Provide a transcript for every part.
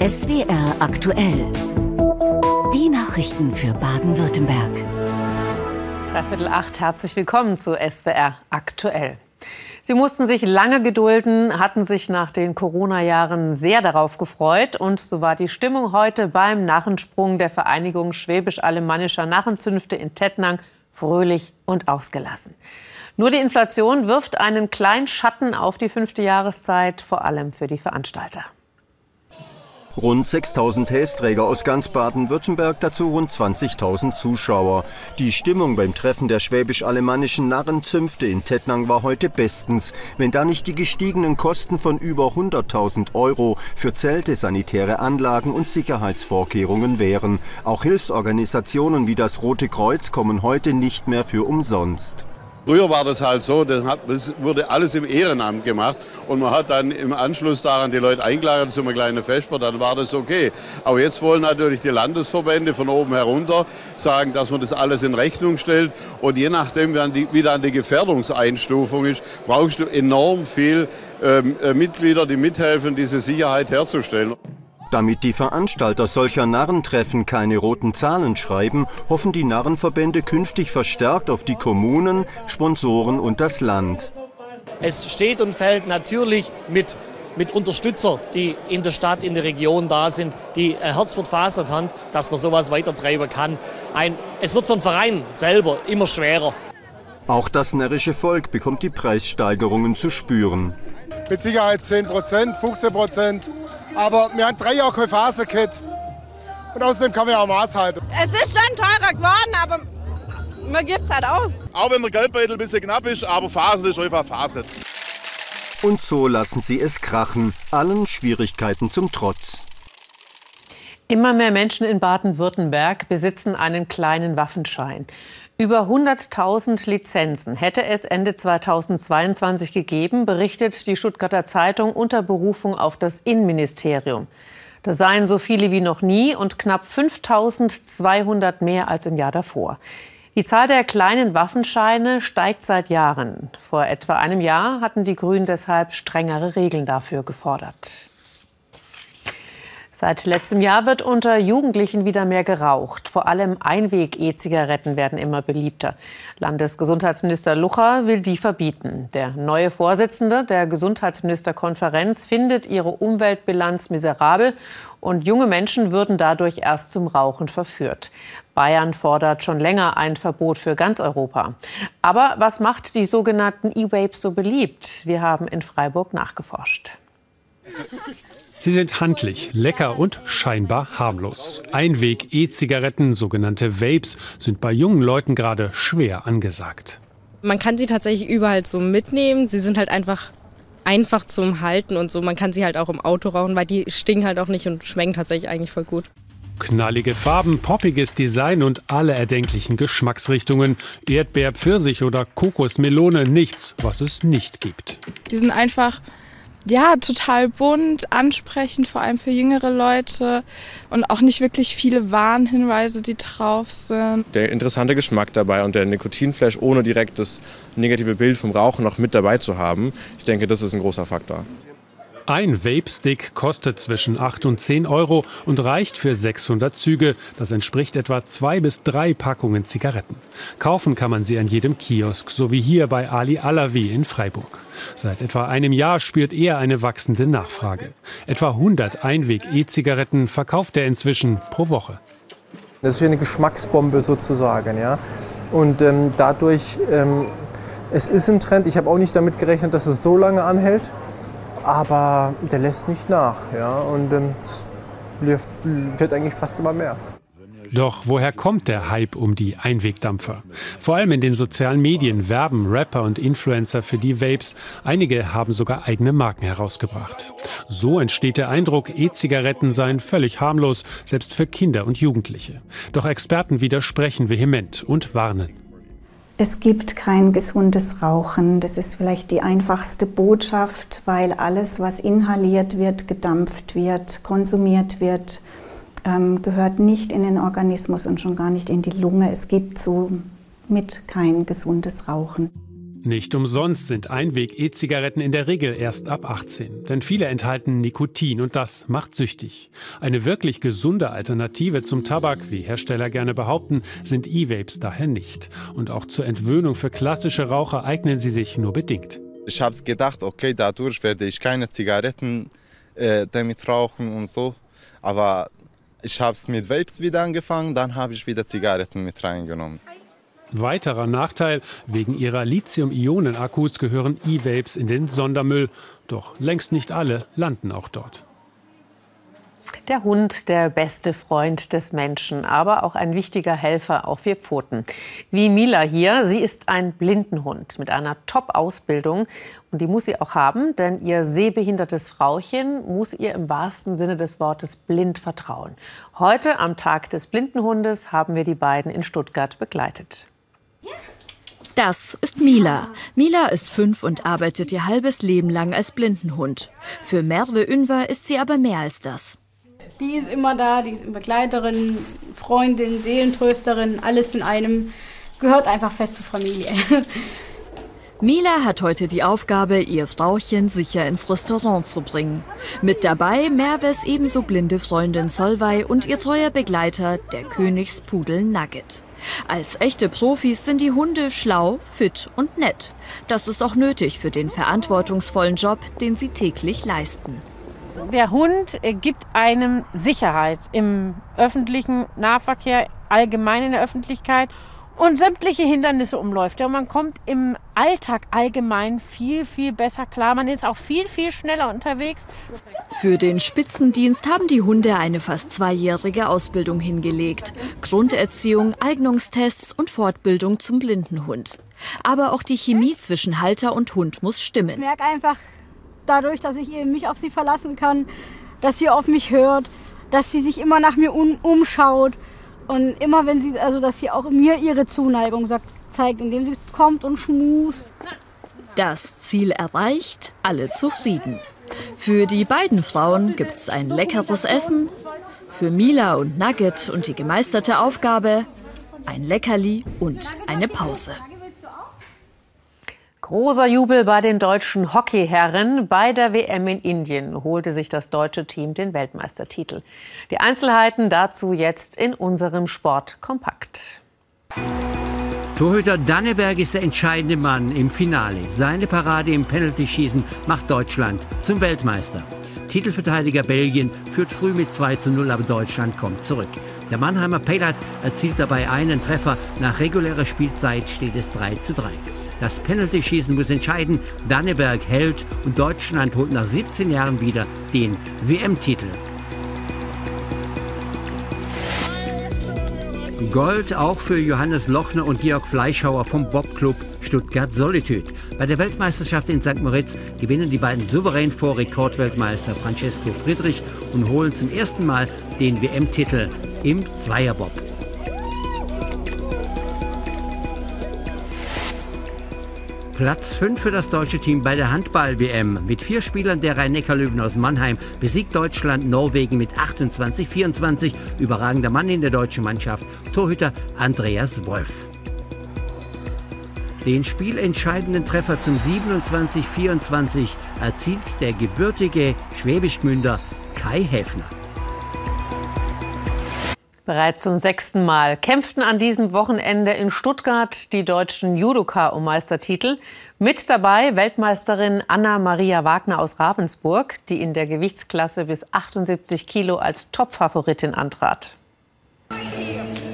SWR aktuell. Die Nachrichten für Baden-Württemberg. Dreiviertel acht, herzlich willkommen zu SWR aktuell. Sie mussten sich lange gedulden, hatten sich nach den Corona-Jahren sehr darauf gefreut. Und so war die Stimmung heute beim Narrensprung der Vereinigung Schwäbisch-Alemannischer Narrenzünfte in Tettnang fröhlich und ausgelassen. Nur die Inflation wirft einen kleinen Schatten auf die fünfte Jahreszeit, vor allem für die Veranstalter. Rund 6000 Hästräger aus ganz Baden-Württemberg, dazu rund 20.000 Zuschauer. Die Stimmung beim Treffen der schwäbisch-alemannischen Narrenzünfte in Tettnang war heute bestens, wenn da nicht die gestiegenen Kosten von über 100.000 Euro für Zelte, sanitäre Anlagen und Sicherheitsvorkehrungen wären. Auch Hilfsorganisationen wie das Rote Kreuz kommen heute nicht mehr für umsonst. Früher war das halt so, das, hat, das, wurde alles im Ehrenamt gemacht und man hat dann im Anschluss daran die Leute eingeladen zu einem kleinen Vesper, dann war das okay. Aber jetzt wollen natürlich die Landesverbände von oben herunter sagen, dass man das alles in Rechnung stellt und je nachdem, wie dann die Gefährdungseinstufung ist, brauchst du enorm viel ähm, äh, Mitglieder, die mithelfen, diese Sicherheit herzustellen. Damit die Veranstalter solcher Narrentreffen keine roten Zahlen schreiben, hoffen die Narrenverbände künftig verstärkt auf die Kommunen, Sponsoren und das Land. Es steht und fällt natürlich mit, mit Unterstützer, die in der Stadt, in der Region da sind, die Herz verfasert haben, dass man sowas weitertreiben kann. Ein, es wird von Verein selber immer schwerer. Auch das närrische Volk bekommt die Preissteigerungen zu spüren. Mit Sicherheit 10 Prozent, 15 Prozent aber wir haben drei Jahre keine Phase gehabt. Und außerdem kann man ja auch Maß halten. Es ist schon teurer geworden, aber man gibt es halt aus. Auch wenn der Geldbeutel ein bisschen knapp ist, aber Phase ist einfach Phase. Und so lassen sie es krachen, allen Schwierigkeiten zum Trotz. Immer mehr Menschen in Baden-Württemberg besitzen einen kleinen Waffenschein. Über 100.000 Lizenzen hätte es Ende 2022 gegeben, berichtet die Stuttgarter Zeitung unter Berufung auf das Innenministerium. Das seien so viele wie noch nie und knapp 5.200 mehr als im Jahr davor. Die Zahl der kleinen Waffenscheine steigt seit Jahren. Vor etwa einem Jahr hatten die Grünen deshalb strengere Regeln dafür gefordert. Seit letztem Jahr wird unter Jugendlichen wieder mehr geraucht. Vor allem Einweg-E-Zigaretten werden immer beliebter. Landesgesundheitsminister Lucher will die verbieten. Der neue Vorsitzende der Gesundheitsministerkonferenz findet ihre Umweltbilanz miserabel und junge Menschen würden dadurch erst zum Rauchen verführt. Bayern fordert schon länger ein Verbot für ganz Europa. Aber was macht die sogenannten E-Vapes so beliebt? Wir haben in Freiburg nachgeforscht. Sie sind handlich, lecker und scheinbar harmlos. Einweg-E-Zigaretten, sogenannte Vapes, sind bei jungen Leuten gerade schwer angesagt. Man kann sie tatsächlich überall so mitnehmen. Sie sind halt einfach einfach zum Halten und so. Man kann sie halt auch im Auto rauchen, weil die stinken halt auch nicht und schmecken tatsächlich eigentlich voll gut. Knallige Farben, poppiges Design und alle erdenklichen Geschmacksrichtungen. Erdbeer, Pfirsich oder Kokosmelone, nichts, was es nicht gibt. Die sind einfach ja, total bunt, ansprechend, vor allem für jüngere Leute und auch nicht wirklich viele Warnhinweise, die drauf sind. Der interessante Geschmack dabei und der Nikotinflash ohne direkt das negative Bild vom Rauchen noch mit dabei zu haben, ich denke, das ist ein großer Faktor. Ein Vape-Stick kostet zwischen 8 und 10 Euro und reicht für 600 Züge. Das entspricht etwa zwei bis drei Packungen Zigaretten. Kaufen kann man sie an jedem Kiosk, so wie hier bei Ali Alawi in Freiburg. Seit etwa einem Jahr spürt er eine wachsende Nachfrage. Etwa 100 Einweg-E-Zigaretten verkauft er inzwischen pro Woche. Das ist wie eine Geschmacksbombe sozusagen. Ja? Und ähm, dadurch, ähm, es ist ein Trend. Ich habe auch nicht damit gerechnet, dass es so lange anhält aber der lässt nicht nach. Ja? Und ähm, es wird eigentlich fast immer mehr. Doch woher kommt der Hype um die Einwegdampfer? Vor allem in den sozialen Medien werben Rapper und Influencer für die Vapes. Einige haben sogar eigene Marken herausgebracht. So entsteht der Eindruck, E-Zigaretten seien völlig harmlos, selbst für Kinder und Jugendliche. Doch Experten widersprechen vehement und warnen. Es gibt kein gesundes Rauchen. Das ist vielleicht die einfachste Botschaft, weil alles, was inhaliert wird, gedampft wird, konsumiert wird, ähm, gehört nicht in den Organismus und schon gar nicht in die Lunge. Es gibt somit kein gesundes Rauchen. Nicht umsonst sind Einweg-E-Zigaretten in der Regel erst ab 18, denn viele enthalten Nikotin und das macht süchtig. Eine wirklich gesunde Alternative zum Tabak, wie Hersteller gerne behaupten, sind E-Vapes daher nicht. Und auch zur Entwöhnung für klassische Raucher eignen sie sich nur bedingt. Ich habe gedacht, okay, dadurch werde ich keine Zigaretten äh, damit rauchen und so. Aber ich habe es mit Vapes wieder angefangen, dann habe ich wieder Zigaretten mit reingenommen. Weiterer Nachteil, wegen ihrer Lithium-Ionen-Akkus gehören E-Vapes in den Sondermüll. Doch längst nicht alle landen auch dort. Der Hund, der beste Freund des Menschen, aber auch ein wichtiger Helfer auf vier Pfoten. Wie Mila hier. Sie ist ein Blindenhund mit einer Top-Ausbildung. Und die muss sie auch haben, denn ihr sehbehindertes Frauchen muss ihr im wahrsten Sinne des Wortes blind vertrauen. Heute, am Tag des Blindenhundes, haben wir die beiden in Stuttgart begleitet. Das ist Mila. Mila ist fünf und arbeitet ihr halbes Leben lang als Blindenhund. Für Merve Unver ist sie aber mehr als das. Die ist immer da, die ist Begleiterin, Freundin, Seelentrösterin, alles in einem. Gehört einfach fest zur Familie. Mila hat heute die Aufgabe, ihr Frauchen sicher ins Restaurant zu bringen. Mit dabei Merves ebenso blinde Freundin Solvay und ihr treuer Begleiter, der Königspudel Nugget. Als echte Profis sind die Hunde schlau, fit und nett. Das ist auch nötig für den verantwortungsvollen Job, den sie täglich leisten. Der Hund äh, gibt einem Sicherheit im öffentlichen Nahverkehr, allgemein in der Öffentlichkeit und sämtliche Hindernisse umläuft. Ja, man kommt im Alltag allgemein viel, viel besser klar. Man ist auch viel, viel schneller unterwegs. Für den Spitzendienst haben die Hunde eine fast zweijährige Ausbildung hingelegt. Grunderziehung, Eignungstests und Fortbildung zum Blindenhund. Aber auch die Chemie zwischen Halter und Hund muss stimmen. Ich merke einfach dadurch, dass ich mich auf sie verlassen kann, dass sie auf mich hört, dass sie sich immer nach mir um, umschaut. Und immer wenn sie, also dass sie auch mir ihre Zuneigung sagt, zeigt, indem sie kommt und schmust. Das Ziel erreicht, alle zufrieden. Für die beiden Frauen gibt's ein leckeres Essen. Für Mila und Nugget und die gemeisterte Aufgabe ein Leckerli und eine Pause. Großer Jubel bei den deutschen Hockeyherren. Bei der WM in Indien holte sich das deutsche Team den Weltmeistertitel. Die Einzelheiten dazu jetzt in unserem Sport kompakt. Torhüter Danneberg ist der entscheidende Mann im Finale. Seine Parade im Penaltyschießen macht Deutschland zum Weltmeister. Titelverteidiger Belgien führt früh mit 2 zu 0, aber Deutschland kommt zurück. Der Mannheimer Pelat erzielt dabei einen Treffer. Nach regulärer Spielzeit steht es 3 zu 3. Das Penalty-Schießen muss entscheiden. Danneberg hält und Deutschland holt nach 17 Jahren wieder den WM-Titel. Gold auch für Johannes Lochner und Georg Fleischhauer vom Bobclub Stuttgart Solitude. Bei der Weltmeisterschaft in St. Moritz gewinnen die beiden souverän vor Rekordweltmeister Francesco Friedrich und holen zum ersten Mal den WM-Titel im Zweierbob. Platz 5 für das deutsche Team bei der Handball-WM. Mit vier Spielern der Rhein-Neckar-Löwen aus Mannheim besiegt Deutschland Norwegen mit 28-24. Überragender Mann in der deutschen Mannschaft, Torhüter Andreas Wolf. Den spielentscheidenden Treffer zum 27-24 erzielt der gebürtige Schwäbisch Kai Häfner. Bereits zum sechsten Mal kämpften an diesem Wochenende in Stuttgart die deutschen Judoka um Meistertitel. Mit dabei Weltmeisterin Anna-Maria Wagner aus Ravensburg, die in der Gewichtsklasse bis 78 Kilo als Topfavoritin antrat.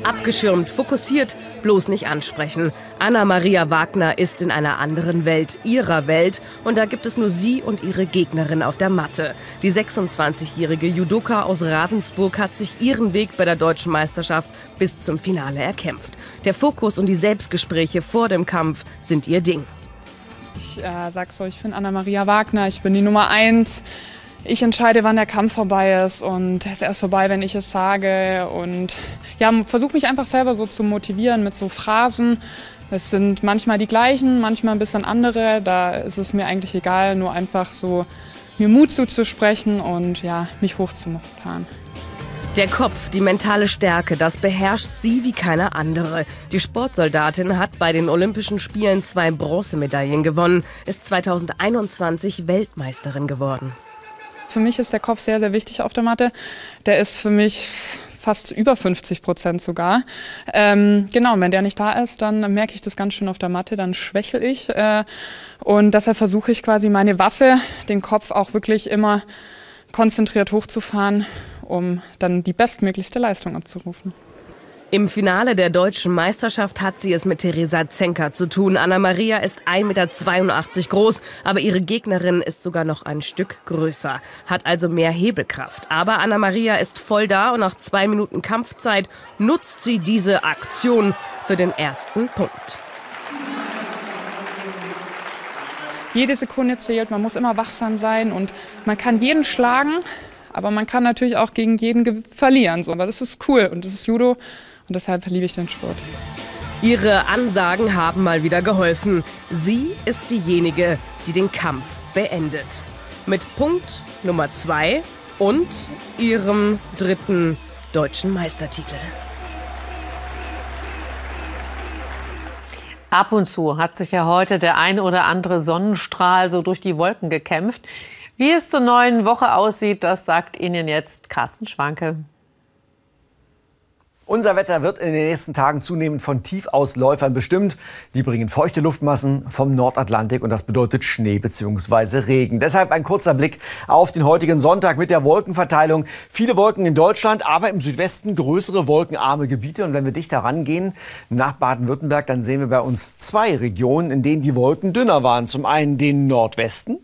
Abgeschirmt, fokussiert, bloß nicht ansprechen. Anna-Maria Wagner ist in einer anderen Welt, ihrer Welt. Und da gibt es nur sie und ihre Gegnerin auf der Matte. Die 26-jährige Judoka aus Ravensburg hat sich ihren Weg bei der deutschen Meisterschaft bis zum Finale erkämpft. Der Fokus und die Selbstgespräche vor dem Kampf sind ihr Ding. Ich äh, sag's euch, ich bin Anna-Maria Wagner, ich bin die Nummer eins ich entscheide, wann der Kampf vorbei ist und er ist vorbei, wenn ich es sage. Und ja, versuche mich einfach selber so zu motivieren mit so Phrasen. Es sind manchmal die gleichen, manchmal ein bisschen andere. Da ist es mir eigentlich egal, nur einfach so mir Mut zuzusprechen und ja, mich hochzufahren. Der Kopf, die mentale Stärke, das beherrscht sie wie keine andere. Die Sportsoldatin hat bei den Olympischen Spielen zwei Bronzemedaillen gewonnen, ist 2021 Weltmeisterin geworden. Für mich ist der Kopf sehr, sehr wichtig auf der Matte. Der ist für mich fast über 50 Prozent sogar. Ähm, genau, und wenn der nicht da ist, dann merke ich das ganz schön auf der Matte, dann schwächel ich. Äh, und deshalb versuche ich quasi meine Waffe, den Kopf auch wirklich immer konzentriert hochzufahren, um dann die bestmöglichste Leistung abzurufen. Im Finale der deutschen Meisterschaft hat sie es mit Theresa Zenker zu tun. Anna-Maria ist 1,82 Meter groß, aber ihre Gegnerin ist sogar noch ein Stück größer, hat also mehr Hebelkraft. Aber Anna-Maria ist voll da und nach zwei Minuten Kampfzeit nutzt sie diese Aktion für den ersten Punkt. Jede Sekunde zählt, man muss immer wachsam sein und man kann jeden schlagen, aber man kann natürlich auch gegen jeden verlieren. So. Aber das ist cool und das ist Judo und deshalb liebe ich den Sport. Ihre Ansagen haben mal wieder geholfen. Sie ist diejenige, die den Kampf beendet. Mit Punkt Nummer zwei und ihrem dritten deutschen Meistertitel. Ab und zu hat sich ja heute der ein oder andere Sonnenstrahl so durch die Wolken gekämpft. Wie es zur neuen Woche aussieht, das sagt Ihnen jetzt Carsten Schwanke. Unser Wetter wird in den nächsten Tagen zunehmend von Tiefausläufern bestimmt. Die bringen feuchte Luftmassen vom Nordatlantik und das bedeutet Schnee bzw. Regen. Deshalb ein kurzer Blick auf den heutigen Sonntag mit der Wolkenverteilung. Viele Wolken in Deutschland, aber im Südwesten größere wolkenarme Gebiete. Und wenn wir dichter rangehen nach Baden-Württemberg, dann sehen wir bei uns zwei Regionen, in denen die Wolken dünner waren. Zum einen den Nordwesten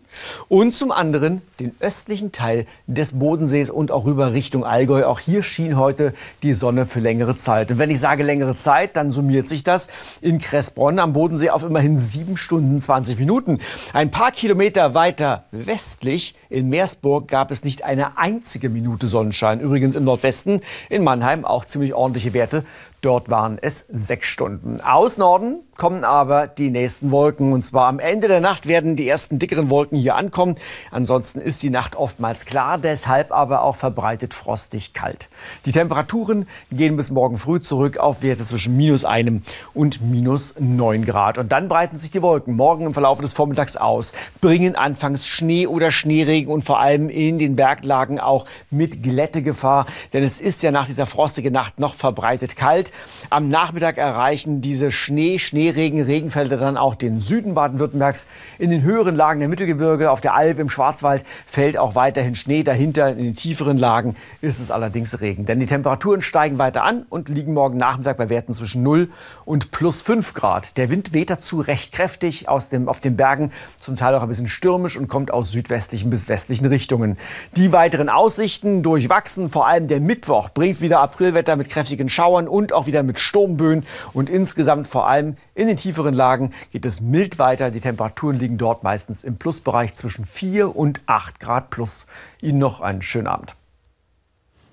und zum anderen den östlichen Teil des Bodensees und auch rüber Richtung Allgäu. Auch hier schien heute die Sonne für längere Zeit. Und wenn ich sage längere Zeit, dann summiert sich das in Kressbronn am Bodensee auf immerhin sieben Stunden 20 Minuten. Ein paar Kilometer weiter westlich in Meersburg gab es nicht eine einzige Minute Sonnenschein. Übrigens im Nordwesten in Mannheim auch ziemlich ordentliche Werte. Dort waren es sechs Stunden. Aus Norden kommen aber die nächsten Wolken. Und zwar am Ende der Nacht werden die ersten dickeren Wolken hier ankommen. Ansonsten ist die Nacht oftmals klar, deshalb aber auch verbreitet frostig kalt. Die Temperaturen gehen bis morgen früh zurück auf Werte zwischen minus einem und minus neun Grad. Und dann breiten sich die Wolken morgen im Verlauf des Vormittags aus, bringen anfangs Schnee oder Schneeregen und vor allem in den Berglagen auch mit Glättegefahr. Denn es ist ja nach dieser frostigen Nacht noch verbreitet kalt. Am Nachmittag erreichen diese Schnee, Schneeregen, Regenfelder dann auch den Süden Baden-Württembergs. In den höheren Lagen der Mittelgebirge, auf der Alp, im Schwarzwald fällt auch weiterhin Schnee. Dahinter in den tieferen Lagen ist es allerdings Regen. Denn die Temperaturen steigen weiter an und liegen morgen Nachmittag bei Werten zwischen 0 und plus 5 Grad. Der Wind weht dazu recht kräftig aus dem, auf den Bergen, zum Teil auch ein bisschen stürmisch und kommt aus südwestlichen bis westlichen Richtungen. Die weiteren Aussichten durchwachsen, vor allem der Mittwoch bringt wieder Aprilwetter mit kräftigen Schauern und auch wieder mit Sturmböen und insgesamt vor allem in den tieferen Lagen geht es mild weiter. Die Temperaturen liegen dort meistens im Plusbereich zwischen 4 und 8 Grad plus. Ihnen noch einen schönen Abend.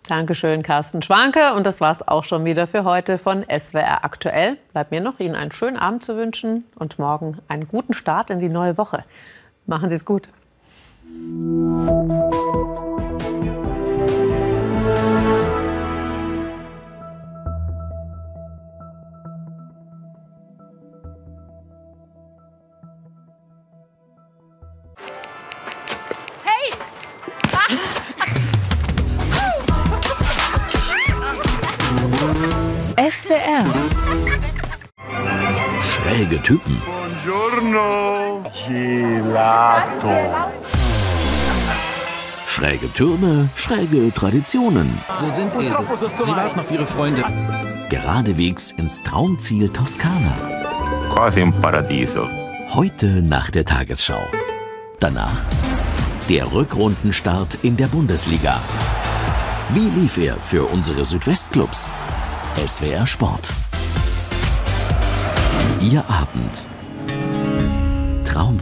Dankeschön, Carsten Schwanke. Und das war es auch schon wieder für heute von SWR Aktuell. Bleibt mir noch, Ihnen einen schönen Abend zu wünschen und morgen einen guten Start in die neue Woche. Machen Sie es gut. SWR. Schräge Typen. Buongiorno. Gelato. Schräge Türme, schräge Traditionen. So sind Esel. Sie warten auf ihre Freunde. Geradewegs ins Traumziel Toskana. Quasi im Paradiso. Heute nach der Tagesschau. Danach der Rückrundenstart in der Bundesliga. Wie lief er für unsere Südwestclubs? SWR Sport. Ihr Abend. Traum